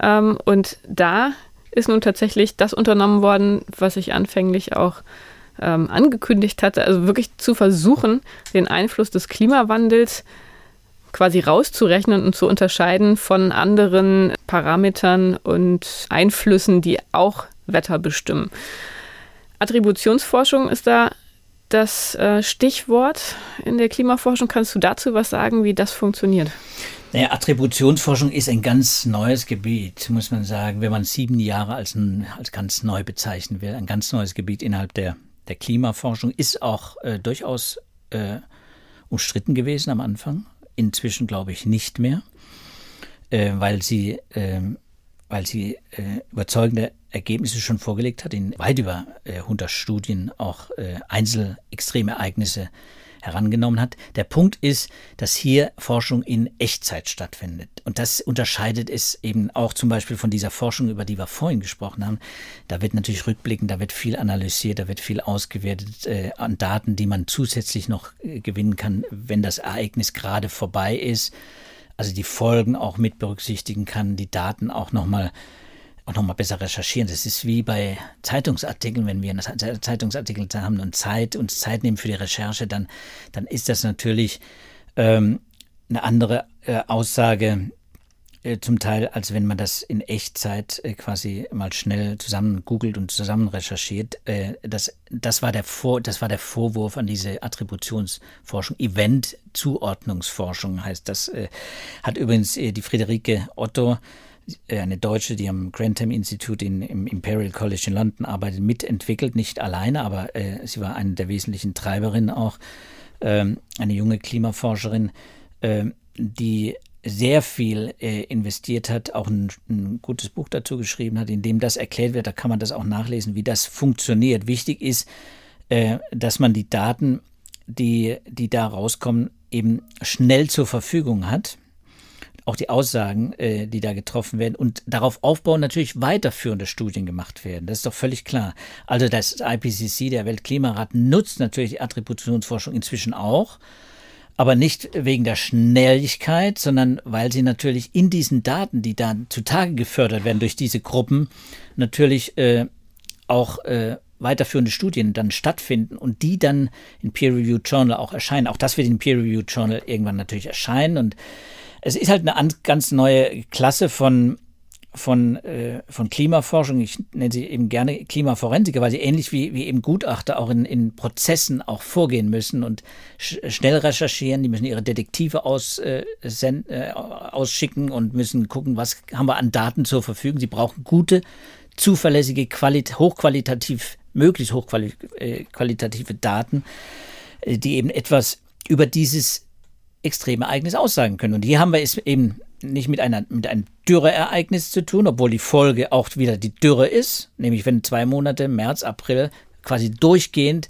Ähm, und da ist nun tatsächlich das unternommen worden, was ich anfänglich auch ähm, angekündigt hatte, also wirklich zu versuchen, den Einfluss des Klimawandels quasi rauszurechnen und zu unterscheiden von anderen Parametern und Einflüssen, die auch Wetter bestimmen. Attributionsforschung ist da das äh, Stichwort in der Klimaforschung. Kannst du dazu was sagen, wie das funktioniert? Naja, Attributionsforschung ist ein ganz neues Gebiet, muss man sagen, wenn man sieben Jahre als, ein, als ganz neu bezeichnen will. Ein ganz neues Gebiet innerhalb der, der Klimaforschung ist auch äh, durchaus äh, umstritten gewesen am Anfang. Inzwischen glaube ich nicht mehr, äh, weil sie, ähm, weil sie äh, überzeugende Ergebnisse schon vorgelegt hat, in weit über 100 äh, Studien auch äh, Einzelextremereignisse herangenommen hat. Der Punkt ist, dass hier Forschung in Echtzeit stattfindet. Und das unterscheidet es eben auch zum Beispiel von dieser Forschung, über die wir vorhin gesprochen haben. Da wird natürlich rückblickend, da wird viel analysiert, da wird viel ausgewertet äh, an Daten, die man zusätzlich noch äh, gewinnen kann, wenn das Ereignis gerade vorbei ist. Also die Folgen auch mit berücksichtigen kann, die Daten auch nochmal auch nochmal besser recherchieren. Das ist wie bei Zeitungsartikeln, wenn wir einen Zeitungsartikel haben und Zeit, uns Zeit nehmen für die Recherche, dann, dann ist das natürlich ähm, eine andere äh, Aussage äh, zum Teil, als wenn man das in Echtzeit äh, quasi mal schnell zusammen googelt und zusammen recherchiert. Äh, das, das, war der Vor, das war der Vorwurf an diese Attributionsforschung. Event-Zuordnungsforschung heißt das. Äh, hat übrigens äh, die Friederike Otto eine Deutsche, die am Grantham Institute in, im Imperial College in London arbeitet, mitentwickelt, nicht alleine, aber äh, sie war eine der wesentlichen Treiberinnen auch, ähm, eine junge Klimaforscherin, äh, die sehr viel äh, investiert hat, auch ein, ein, gutes Buch dazu geschrieben hat, in dem das erklärt wird, da kann man das auch nachlesen, wie das funktioniert. Wichtig ist, äh, dass man die Daten, die, die da rauskommen, eben schnell zur Verfügung hat auch die Aussagen, äh, die da getroffen werden und darauf aufbauen natürlich weiterführende Studien gemacht werden. Das ist doch völlig klar. Also das IPCC, der Weltklimarat, nutzt natürlich die Attributionsforschung inzwischen auch, aber nicht wegen der Schnelligkeit, sondern weil sie natürlich in diesen Daten, die da zutage gefördert werden durch diese Gruppen, natürlich äh, auch äh, weiterführende Studien dann stattfinden und die dann in Peer-Reviewed Journal auch erscheinen. Auch das wird in Peer-Reviewed Journal irgendwann natürlich erscheinen und es ist halt eine ganz neue Klasse von von, äh, von Klimaforschung, ich nenne sie eben gerne Klimaforensiker, weil sie ähnlich wie, wie eben Gutachter auch in, in Prozessen auch vorgehen müssen und sch schnell recherchieren, die müssen ihre Detektive aus, äh, äh, ausschicken und müssen gucken, was haben wir an Daten zur Verfügung. Sie brauchen gute, zuverlässige, Qualit hochqualitativ, möglichst hochqualitative äh, Daten, äh, die eben etwas über dieses extreme Ereignis aussagen können. Und hier haben wir es eben nicht mit, einer, mit einem Dürreereignis zu tun, obwohl die Folge auch wieder die Dürre ist, nämlich wenn zwei Monate, März, April, quasi durchgehend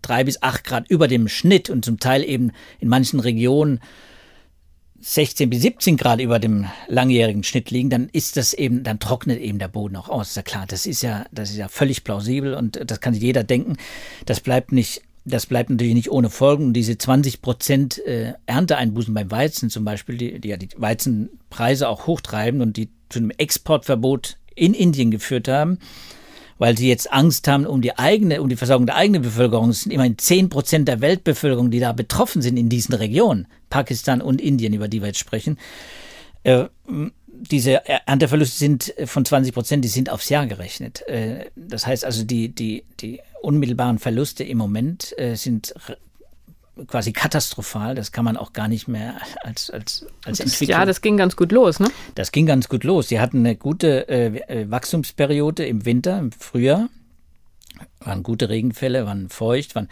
drei bis acht Grad über dem Schnitt und zum Teil eben in manchen Regionen 16 bis 17 Grad über dem langjährigen Schnitt liegen, dann ist das eben, dann trocknet eben der Boden auch aus. Ist ja klar, das ist ja, das ist ja völlig plausibel und das kann sich jeder denken. Das bleibt nicht das bleibt natürlich nicht ohne Folgen. Und diese 20 Prozent äh, Ernteeinbußen beim Weizen zum Beispiel, die, die ja die Weizenpreise auch hochtreiben und die zu einem Exportverbot in Indien geführt haben, weil sie jetzt Angst haben um die eigene, um die Versorgung der eigenen Bevölkerung. Es sind immerhin 10 Prozent der Weltbevölkerung, die da betroffen sind in diesen Regionen, Pakistan und Indien, über die wir jetzt sprechen. Äh, diese Ernteverluste sind von 20 Prozent, die sind aufs Jahr gerechnet. Äh, das heißt also, die, die, die unmittelbaren Verluste im Moment äh, sind quasi katastrophal. Das kann man auch gar nicht mehr als, als, als Entwicklung. Ja, das ging ganz gut los, ne? Das ging ganz gut los. Sie hatten eine gute äh, äh, Wachstumsperiode im Winter, im Frühjahr. Waren gute Regenfälle, waren feucht, waren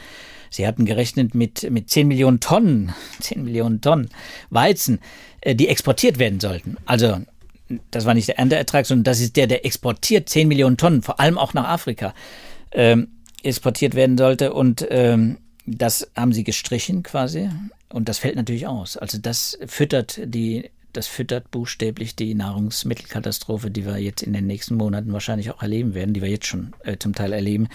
Sie hatten gerechnet mit, mit 10 Millionen Tonnen, <laughs> 10 Millionen Tonnen Weizen, äh, die exportiert werden sollten. Also, das war nicht der Ernteertrag, sondern das ist der, der exportiert 10 Millionen Tonnen, vor allem auch nach Afrika. Ähm, exportiert werden sollte. Und ähm, das haben sie gestrichen quasi. Und das fällt natürlich aus. Also das füttert die, das füttert buchstäblich die Nahrungsmittelkatastrophe, die wir jetzt in den nächsten Monaten wahrscheinlich auch erleben werden, die wir jetzt schon äh, zum Teil erleben.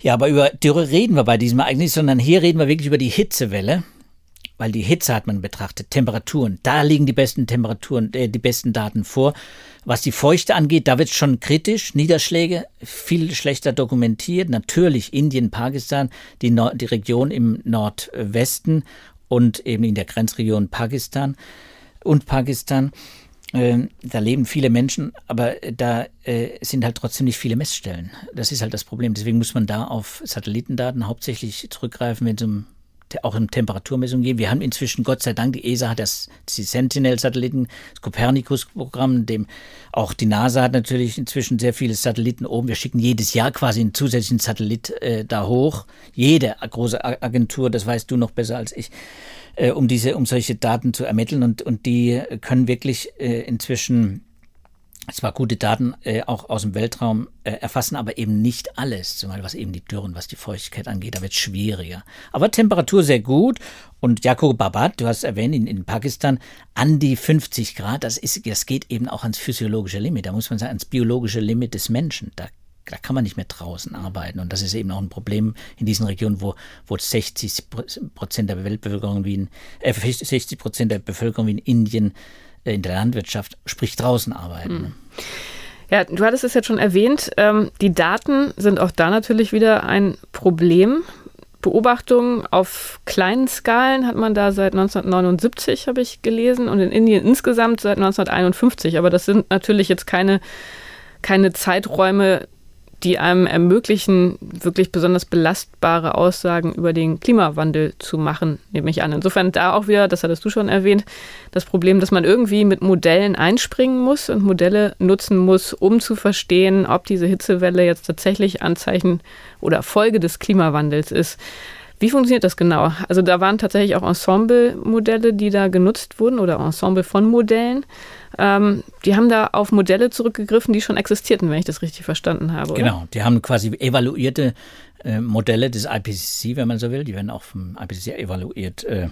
Ja, aber über Dürre reden wir bei diesem Ereignis, sondern hier reden wir wirklich über die Hitzewelle weil die Hitze hat man betrachtet, Temperaturen, da liegen die besten Temperaturen, äh, die besten Daten vor. Was die Feuchte angeht, da wird es schon kritisch, Niederschläge viel schlechter dokumentiert, natürlich Indien, Pakistan, die, Nord die Region im Nordwesten und eben in der Grenzregion Pakistan und Pakistan. Äh, da leben viele Menschen, aber da äh, sind halt trotzdem nicht viele Messstellen. Das ist halt das Problem. Deswegen muss man da auf Satellitendaten hauptsächlich zurückgreifen, wenn es um auch in Temperaturmessungen gehen. Wir haben inzwischen, Gott sei Dank, die ESA hat das, die Sentinel-Satelliten, das Copernicus-Programm, dem auch die NASA hat natürlich inzwischen sehr viele Satelliten oben. Wir schicken jedes Jahr quasi einen zusätzlichen Satellit äh, da hoch. Jede große Agentur, das weißt du noch besser als ich, äh, um diese, um solche Daten zu ermitteln und, und die können wirklich äh, inzwischen zwar gute Daten äh, auch aus dem Weltraum äh, erfassen, aber eben nicht alles, zumal was eben die Dürren, was die Feuchtigkeit angeht, da wird es schwieriger. Aber Temperatur sehr gut und Jakob Babat, du hast erwähnt, in, in Pakistan an die 50 Grad, das, ist, das geht eben auch ans physiologische Limit, da muss man sagen, ans biologische Limit des Menschen. Da da kann man nicht mehr draußen arbeiten. Und das ist eben auch ein Problem in diesen Regionen, wo, wo 60 Prozent der Weltbevölkerung wie in, äh, 60 Prozent der Bevölkerung wie in Indien in der Landwirtschaft, sprich draußen arbeiten. Mhm. Ja, du hattest es jetzt schon erwähnt, ähm, die Daten sind auch da natürlich wieder ein Problem. Beobachtungen auf kleinen Skalen hat man da seit 1979, habe ich gelesen, und in Indien insgesamt seit 1951. Aber das sind natürlich jetzt keine, keine Zeiträume, die einem ermöglichen, wirklich besonders belastbare Aussagen über den Klimawandel zu machen, nehme ich an. Insofern da auch wieder, das hattest du schon erwähnt, das Problem, dass man irgendwie mit Modellen einspringen muss und Modelle nutzen muss, um zu verstehen, ob diese Hitzewelle jetzt tatsächlich Anzeichen oder Folge des Klimawandels ist. Wie funktioniert das genau? Also da waren tatsächlich auch Ensemble-Modelle, die da genutzt wurden oder Ensemble von Modellen. Ähm, die haben da auf Modelle zurückgegriffen, die schon existierten, wenn ich das richtig verstanden habe. Oder? Genau, die haben quasi evaluierte äh, Modelle des IPCC, wenn man so will. Die werden auch vom IPCC evaluiert äh,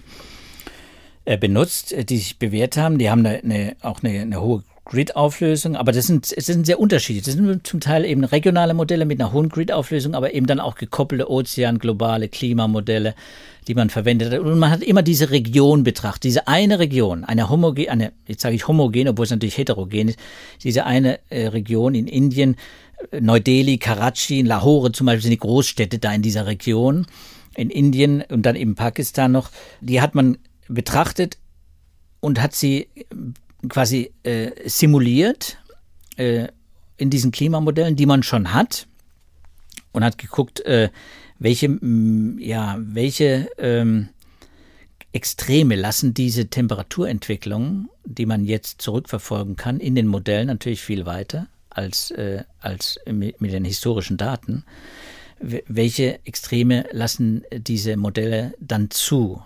äh benutzt, äh, die sich bewährt haben. Die haben eine, eine, auch eine, eine hohe Grid-Auflösung, aber das sind, das sind sehr unterschiedlich. Das sind zum Teil eben regionale Modelle mit einer hohen Grid-Auflösung, aber eben dann auch gekoppelte Ozean, globale Klimamodelle, die man verwendet hat. Und man hat immer diese Region betrachtet, diese eine Region, eine homogen, eine, jetzt sage ich homogen, obwohl es natürlich heterogen ist, diese eine äh, Region in Indien, äh, Neu-Delhi, Karachi, Lahore zum Beispiel sind die Großstädte da in dieser Region, in Indien und dann eben Pakistan noch, die hat man betrachtet und hat sie quasi äh, simuliert äh, in diesen Klimamodellen, die man schon hat und hat geguckt, äh, welche, mh, ja, welche ähm, Extreme lassen diese Temperaturentwicklung, die man jetzt zurückverfolgen kann, in den Modellen natürlich viel weiter als, äh, als mit den historischen Daten. Welche Extreme lassen diese Modelle dann zu?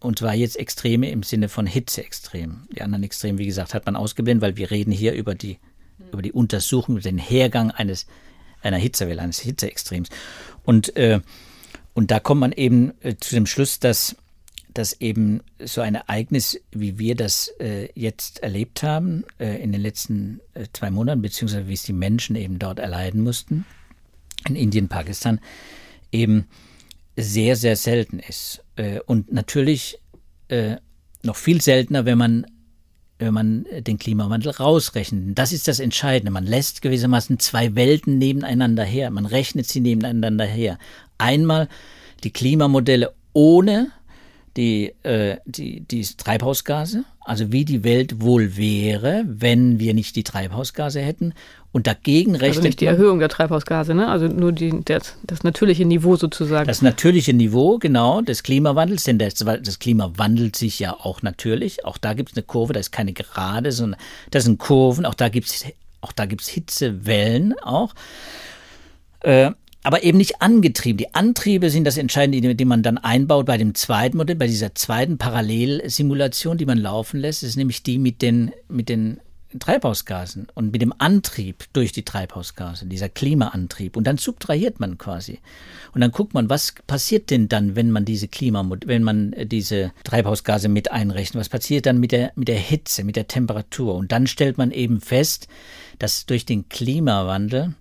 Und zwar jetzt Extreme im Sinne von Hitzeextrem. Die anderen Extreme, wie gesagt, hat man ausgeblendet, weil wir reden hier über die, über die Untersuchung, über den Hergang eines, einer Hitzewelle, eines Hitzeextrems. Und, äh, und da kommt man eben äh, zu dem Schluss, dass, dass eben so ein Ereignis, wie wir das äh, jetzt erlebt haben, äh, in den letzten äh, zwei Monaten, beziehungsweise wie es die Menschen eben dort erleiden mussten, in Indien, Pakistan, eben sehr, sehr selten ist. Äh, und natürlich äh, noch viel seltener, wenn man, wenn man den Klimawandel rausrechnet. Das ist das Entscheidende. Man lässt gewissermaßen zwei Welten nebeneinander her. Man rechnet sie nebeneinander her. Einmal die Klimamodelle ohne die, äh, die, die Treibhausgase, also wie die Welt wohl wäre, wenn wir nicht die Treibhausgase hätten. Und dagegen rechnet also nicht die Erhöhung der Treibhausgase, ne? also nur die, das, das natürliche Niveau sozusagen. Das natürliche Niveau, genau, des Klimawandels, denn das, das Klima wandelt sich ja auch natürlich. Auch da gibt es eine Kurve, da ist keine gerade, sondern das sind Kurven, auch da gibt es auch da gibt's Hitzewellen auch. Äh, aber eben nicht angetrieben. Die Antriebe sind das Entscheidende, die man dann einbaut bei dem zweiten Modell, bei dieser zweiten Parallelsimulation, die man laufen lässt. Das ist nämlich die mit den, mit den Treibhausgasen und mit dem Antrieb durch die Treibhausgase, dieser Klimaantrieb. Und dann subtrahiert man quasi. Und dann guckt man, was passiert denn dann, wenn man diese Klima, wenn man äh, diese Treibhausgase mit einrechnet? Was passiert dann mit der, mit der Hitze, mit der Temperatur? Und dann stellt man eben fest, dass durch den Klimawandel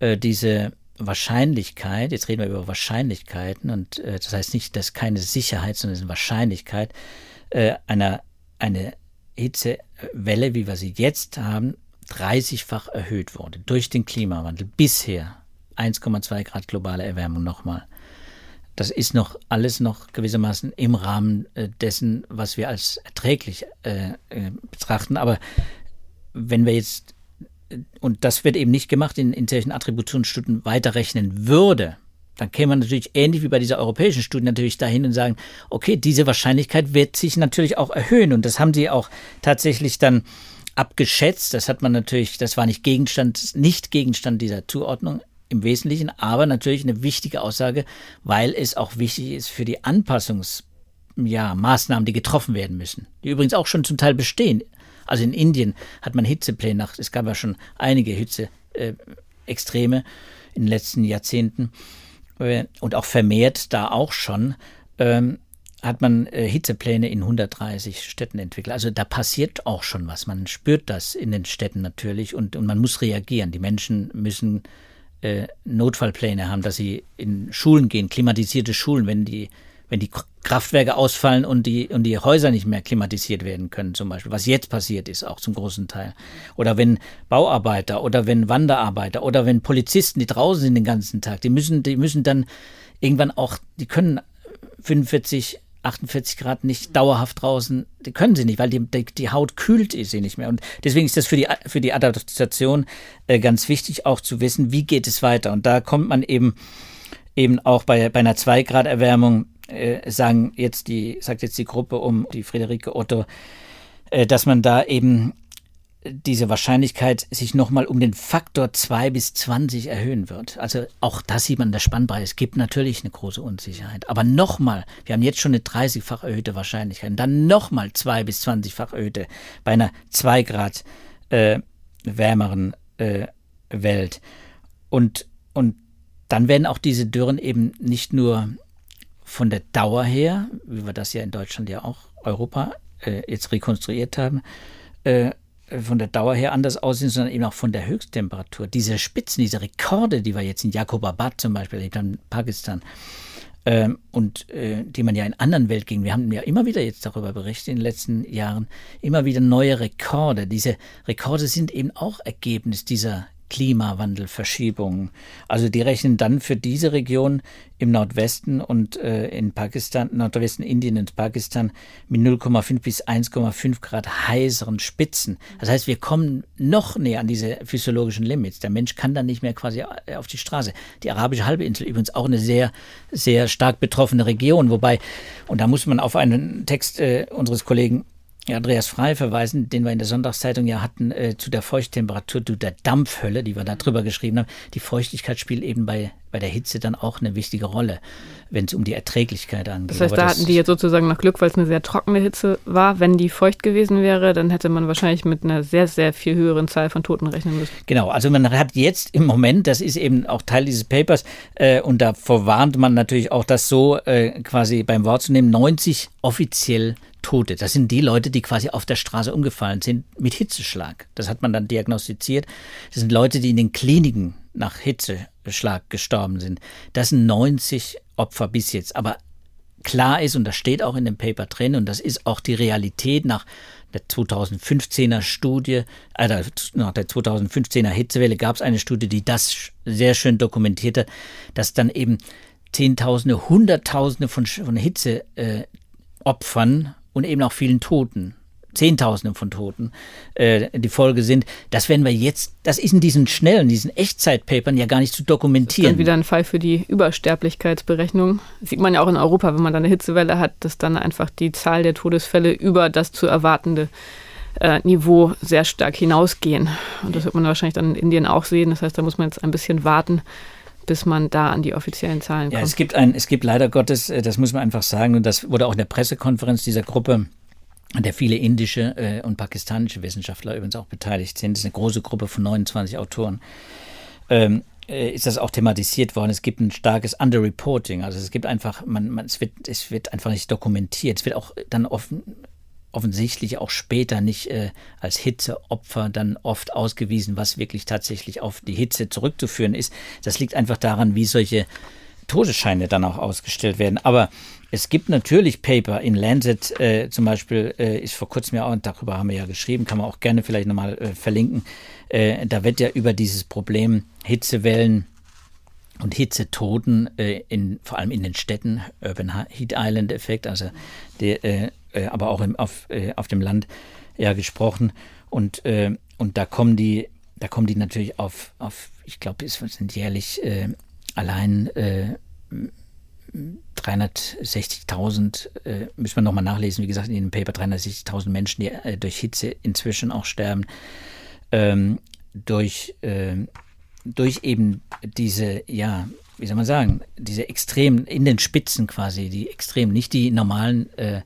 äh, diese Wahrscheinlichkeit, jetzt reden wir über Wahrscheinlichkeiten und äh, das heißt nicht, dass keine Sicherheit, sondern es ist Wahrscheinlichkeit äh, einer eine Hitzewelle, wie wir sie jetzt haben, 30-fach erhöht wurde durch den Klimawandel. Bisher 1,2 Grad globale Erwärmung nochmal. das ist noch alles noch gewissermaßen im Rahmen äh, dessen, was wir als erträglich äh, äh, betrachten. Aber wenn wir jetzt, und das wird eben nicht gemacht, in, in solchen Attributionsstudien weiterrechnen würde, dann käme man natürlich ähnlich wie bei dieser europäischen Studie natürlich dahin und sagen, okay, diese Wahrscheinlichkeit wird sich natürlich auch erhöhen. Und das haben sie auch tatsächlich dann abgeschätzt. Das hat man natürlich, das war nicht Gegenstand, nicht Gegenstand dieser Zuordnung im Wesentlichen, aber natürlich eine wichtige Aussage, weil es auch wichtig ist für die Anpassungsmaßnahmen, ja, die getroffen werden müssen, die übrigens auch schon zum Teil bestehen. Also in Indien hat man Hitzepläne es gab ja schon einige Hitzeextreme äh, in den letzten Jahrzehnten äh, und auch vermehrt da auch schon. Ähm, hat man äh, Hitzepläne in 130 Städten entwickelt. Also da passiert auch schon was. Man spürt das in den Städten natürlich und, und man muss reagieren. Die Menschen müssen äh, Notfallpläne haben, dass sie in Schulen gehen, klimatisierte Schulen, wenn die, wenn die Kraftwerke ausfallen und die, und die Häuser nicht mehr klimatisiert werden können, zum Beispiel, was jetzt passiert ist, auch zum großen Teil. Oder wenn Bauarbeiter oder wenn Wanderarbeiter oder wenn Polizisten, die draußen sind den ganzen Tag, die müssen, die müssen dann irgendwann auch, die können 45 48 Grad nicht dauerhaft draußen, die können sie nicht, weil die, die, die Haut kühlt sie nicht mehr. Und deswegen ist das für die, für die Adaptation äh, ganz wichtig, auch zu wissen, wie geht es weiter. Und da kommt man eben, eben auch bei, bei einer 2 Grad Erwärmung, äh, sagen jetzt die, sagt jetzt die Gruppe um die Friederike Otto, äh, dass man da eben diese Wahrscheinlichkeit sich nochmal um den Faktor 2 bis 20 erhöhen wird. Also auch das sieht man in der Spannbreite. Es gibt natürlich eine große Unsicherheit. Aber nochmal, wir haben jetzt schon eine 30-fach erhöhte Wahrscheinlichkeit. Und dann nochmal 2 bis 20-fach erhöhte bei einer 2 Grad äh, wärmeren äh, Welt. Und, und dann werden auch diese Dürren eben nicht nur von der Dauer her, wie wir das ja in Deutschland ja auch Europa äh, jetzt rekonstruiert haben, äh, von der Dauer her anders aussehen, sondern eben auch von der Höchsttemperatur. Diese Spitzen, diese Rekorde, die wir jetzt in Jakobabad zum Beispiel erlebt haben, in Pakistan, ähm, und äh, die man ja in anderen Weltgegenden, wir haben ja immer wieder jetzt darüber berichtet in den letzten Jahren, immer wieder neue Rekorde. Diese Rekorde sind eben auch Ergebnis dieser Klimawandelverschiebungen. Also die rechnen dann für diese Region im Nordwesten und äh, in Pakistan, Nordwesten Indien und Pakistan mit 0,5 bis 1,5 Grad heißeren Spitzen. Das heißt, wir kommen noch näher an diese physiologischen Limits. Der Mensch kann dann nicht mehr quasi äh, auf die Straße. Die arabische Halbinsel übrigens auch eine sehr, sehr stark betroffene Region, wobei, und da muss man auf einen Text äh, unseres Kollegen Andreas Frei verweisen, den wir in der Sonntagszeitung ja hatten, äh, zu der Feuchttemperatur, zu der Dampfhölle, die wir da drüber geschrieben haben. Die Feuchtigkeit spielt eben bei, bei der Hitze dann auch eine wichtige Rolle, wenn es um die Erträglichkeit angeht. Das heißt, Aber da das hatten die jetzt sozusagen noch Glück, weil es eine sehr trockene Hitze war. Wenn die feucht gewesen wäre, dann hätte man wahrscheinlich mit einer sehr, sehr viel höheren Zahl von Toten rechnen müssen. Genau, also man hat jetzt im Moment, das ist eben auch Teil dieses Papers, äh, und davor warnt man natürlich auch, das so äh, quasi beim Wort zu nehmen, 90 offiziell Tote. Das sind die Leute, die quasi auf der Straße umgefallen sind mit Hitzeschlag. Das hat man dann diagnostiziert. Das sind Leute, die in den Kliniken nach Hitzeschlag gestorben sind. Das sind 90 Opfer bis jetzt. Aber klar ist, und das steht auch in dem Paper drin, und das ist auch die Realität nach der 2015er Studie, also nach der 2015er Hitzewelle gab es eine Studie, die das sehr schön dokumentierte, dass dann eben Zehntausende, Hunderttausende von, von Hitzeopfern und eben auch vielen Toten. Zehntausende von Toten äh, die Folge sind. Das werden wir jetzt, das ist in diesen schnellen, diesen Echtzeitpapern ja gar nicht zu dokumentieren. Das ist wieder ein Fall für die Übersterblichkeitsberechnung. sieht man ja auch in Europa, wenn man da eine Hitzewelle hat, dass dann einfach die Zahl der Todesfälle über das zu erwartende äh, Niveau sehr stark hinausgehen. Und das wird man wahrscheinlich dann in Indien auch sehen. Das heißt, da muss man jetzt ein bisschen warten, bis man da an die offiziellen Zahlen kommt. Ja, es gibt ein, es gibt leider Gottes, äh, das muss man einfach sagen, und das wurde auch in der Pressekonferenz dieser Gruppe an der viele indische äh, und pakistanische Wissenschaftler übrigens auch beteiligt sind. Das ist eine große Gruppe von 29 Autoren. Ähm, äh, ist das auch thematisiert worden. Es gibt ein starkes Underreporting. Also es gibt einfach, man, man, es, wird, es wird einfach nicht dokumentiert. Es wird auch dann offen, offensichtlich auch später nicht äh, als Hitzeopfer dann oft ausgewiesen, was wirklich tatsächlich auf die Hitze zurückzuführen ist. Das liegt einfach daran, wie solche Todesscheine dann auch ausgestellt werden. Aber es gibt natürlich Paper in Lancet, äh, zum Beispiel äh, ist vor kurzem ja auch, und darüber haben wir ja geschrieben, kann man auch gerne vielleicht nochmal äh, verlinken. Äh, da wird ja über dieses Problem Hitzewellen und Hitzetoten, äh, in, vor allem in den Städten, Urban Heat Island Effekt, also der, äh, äh, aber auch im, auf, äh, auf dem Land ja gesprochen. Und, äh, und da kommen die, da kommen die natürlich auf, auf ich glaube, es sind jährlich äh, allein 360.000, äh, müssen wir nochmal nachlesen, wie gesagt, in dem Paper 360.000 Menschen, die äh, durch Hitze inzwischen auch sterben, ähm, durch, äh, durch eben diese, ja, wie soll man sagen, diese extremen, in den Spitzen quasi, die extremen, nicht die normalen, äh,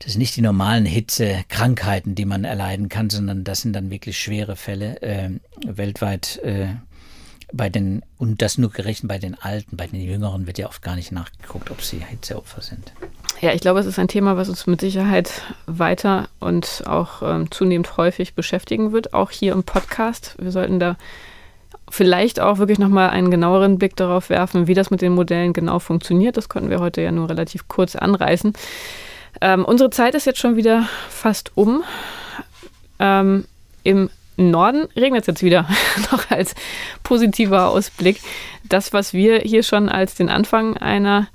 das sind nicht die normalen Hitzekrankheiten, die man erleiden kann, sondern das sind dann wirklich schwere Fälle äh, weltweit äh, bei den, und das nur gerechnet bei den Alten, bei den Jüngeren wird ja oft gar nicht nachgeguckt, ob sie Hitzeopfer sind. Ja, ich glaube, es ist ein Thema, was uns mit Sicherheit weiter und auch ähm, zunehmend häufig beschäftigen wird, auch hier im Podcast. Wir sollten da vielleicht auch wirklich nochmal einen genaueren Blick darauf werfen, wie das mit den Modellen genau funktioniert. Das konnten wir heute ja nur relativ kurz anreißen. Ähm, unsere Zeit ist jetzt schon wieder fast um. Ähm, Im Norden regnet es jetzt wieder, <laughs> noch als positiver Ausblick. Das, was wir hier schon als den Anfang einer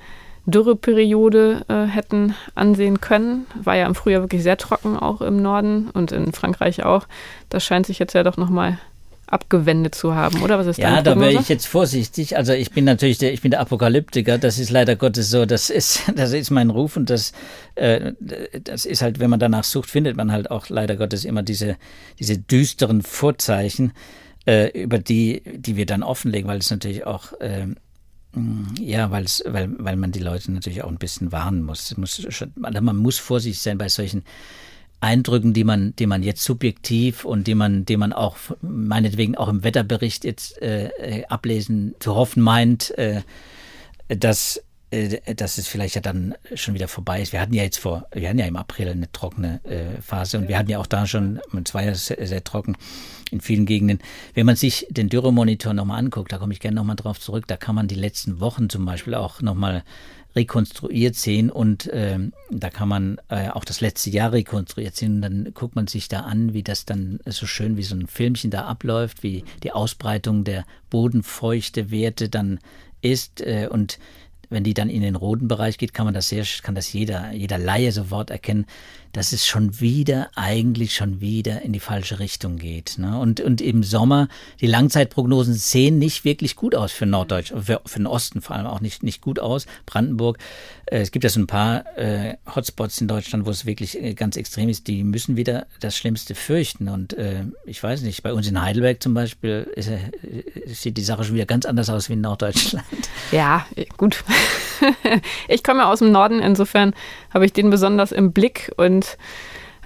Dürreperiode äh, hätten ansehen können, war ja im Frühjahr wirklich sehr trocken, auch im Norden und in Frankreich auch. Das scheint sich jetzt ja doch nochmal abgewendet zu haben, oder was ist Ja, da wäre ich jetzt vorsichtig. Also ich bin natürlich der, ich bin der Apokalyptiker. Das ist leider Gottes so. Das ist, <laughs> das ist mein Ruf und das, äh, das ist halt, wenn man danach sucht, findet man halt auch leider Gottes immer diese, diese düsteren Vorzeichen, äh, über die, die wir dann offenlegen, weil es natürlich auch äh, ja, weil, weil man die Leute natürlich auch ein bisschen warnen muss. muss schon, man muss vorsichtig sein bei solchen Eindrücken, die man, die man jetzt subjektiv und die man, die man auch meinetwegen auch im Wetterbericht jetzt äh, äh, ablesen zu hoffen meint, äh, dass äh, dass es vielleicht ja dann schon wieder vorbei ist. Wir hatten ja jetzt vor, wir hatten ja im April eine trockene äh, Phase und wir hatten ja auch da schon, es war ja sehr, sehr trocken in vielen Gegenden. Wenn man sich den Dürremonitor nochmal anguckt, da komme ich gerne nochmal drauf zurück, da kann man die letzten Wochen zum Beispiel auch nochmal rekonstruiert sehen und ähm, da kann man äh, auch das letzte Jahr rekonstruiert sehen. Und dann guckt man sich da an, wie das dann so schön wie so ein Filmchen da abläuft, wie die Ausbreitung der bodenfeuchte Werte dann ist äh, und wenn die dann in den roten Bereich geht, kann man das sehr, kann das jeder, jeder Laie sofort erkennen, dass es schon wieder, eigentlich schon wieder in die falsche Richtung geht. Ne? Und, und im Sommer, die Langzeitprognosen sehen nicht wirklich gut aus für Norddeutsch, für, für den Osten vor allem auch nicht, nicht gut aus. Brandenburg, äh, es gibt ja so ein paar äh, Hotspots in Deutschland, wo es wirklich äh, ganz extrem ist, die müssen wieder das Schlimmste fürchten. Und äh, ich weiß nicht, bei uns in Heidelberg zum Beispiel ist, äh, sieht die Sache schon wieder ganz anders aus wie in Norddeutschland. Ja, gut. <laughs> ich komme aus dem Norden, insofern habe ich den besonders im Blick und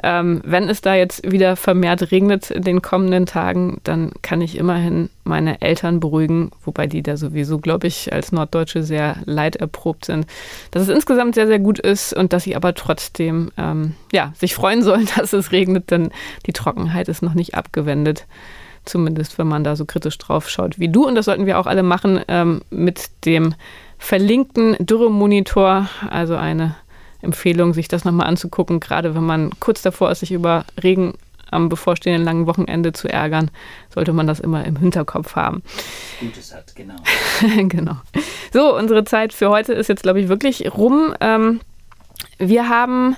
ähm, wenn es da jetzt wieder vermehrt regnet in den kommenden Tagen, dann kann ich immerhin meine Eltern beruhigen, wobei die da sowieso, glaube ich, als Norddeutsche sehr leiderprobt sind, dass es insgesamt sehr, sehr gut ist und dass sie aber trotzdem ähm, ja, sich freuen sollen, <laughs> dass es regnet, denn die Trockenheit ist noch nicht abgewendet. Zumindest, wenn man da so kritisch drauf schaut wie du. Und das sollten wir auch alle machen ähm, mit dem verlinkten Dürremonitor, also eine Empfehlung, sich das nochmal anzugucken, gerade wenn man kurz davor ist, sich über Regen am bevorstehenden langen Wochenende zu ärgern, sollte man das immer im Hinterkopf haben. Gutes hat, genau. <laughs> genau. So, unsere Zeit für heute ist jetzt, glaube ich, wirklich rum. Ähm, wir haben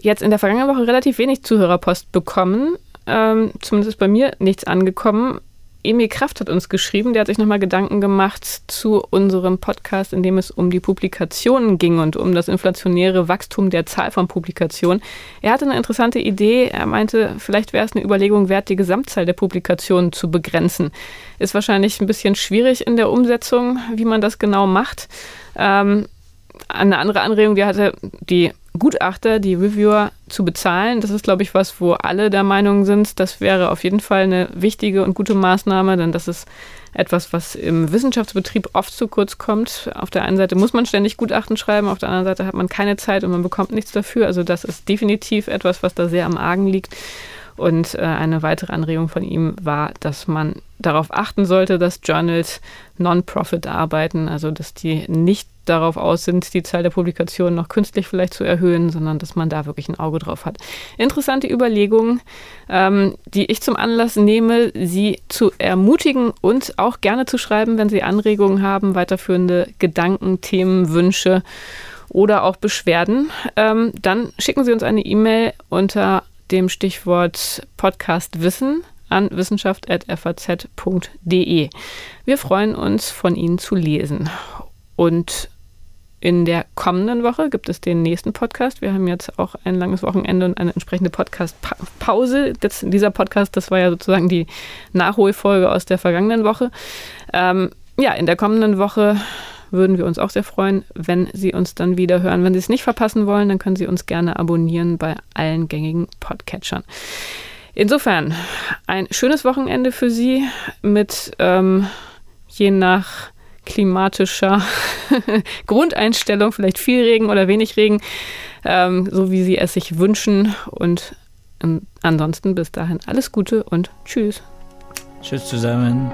jetzt in der vergangenen Woche relativ wenig Zuhörerpost bekommen. Ähm, zumindest ist bei mir nichts angekommen. Emil Kraft hat uns geschrieben, der hat sich nochmal Gedanken gemacht zu unserem Podcast, in dem es um die Publikationen ging und um das inflationäre Wachstum der Zahl von Publikationen. Er hatte eine interessante Idee. Er meinte, vielleicht wäre es eine Überlegung wert, die Gesamtzahl der Publikationen zu begrenzen. Ist wahrscheinlich ein bisschen schwierig in der Umsetzung, wie man das genau macht. Ähm, eine andere Anregung, die hatte die Gutachter, die Reviewer zu bezahlen. Das ist, glaube ich, was, wo alle der Meinung sind, das wäre auf jeden Fall eine wichtige und gute Maßnahme, denn das ist etwas, was im Wissenschaftsbetrieb oft zu kurz kommt. Auf der einen Seite muss man ständig Gutachten schreiben, auf der anderen Seite hat man keine Zeit und man bekommt nichts dafür. Also das ist definitiv etwas, was da sehr am Argen liegt. Und äh, eine weitere Anregung von ihm war, dass man darauf achten sollte, dass Journals Non-Profit arbeiten, also dass die nicht darauf aus sind, die Zahl der Publikationen noch künstlich vielleicht zu erhöhen, sondern dass man da wirklich ein Auge drauf hat. Interessante Überlegungen, ähm, die ich zum Anlass nehme, Sie zu ermutigen und auch gerne zu schreiben, wenn Sie Anregungen haben, weiterführende Gedanken, Themen, Wünsche oder auch Beschwerden. Ähm, dann schicken Sie uns eine E-Mail unter dem Stichwort Podcast Wissen an wissenschaft.faz.de. Wir freuen uns, von Ihnen zu lesen. Und in der kommenden Woche gibt es den nächsten Podcast. Wir haben jetzt auch ein langes Wochenende und eine entsprechende Podcast-Pause. Dieser Podcast, das war ja sozusagen die Nachholfolge aus der vergangenen Woche. Ähm, ja, in der kommenden Woche würden wir uns auch sehr freuen, wenn Sie uns dann wieder hören. Wenn Sie es nicht verpassen wollen, dann können Sie uns gerne abonnieren bei allen gängigen Podcatchern. Insofern ein schönes Wochenende für Sie mit ähm, je nach klimatischer <laughs> Grundeinstellung, vielleicht viel Regen oder wenig Regen, ähm, so wie Sie es sich wünschen. Und ähm, ansonsten bis dahin alles Gute und tschüss. Tschüss zusammen.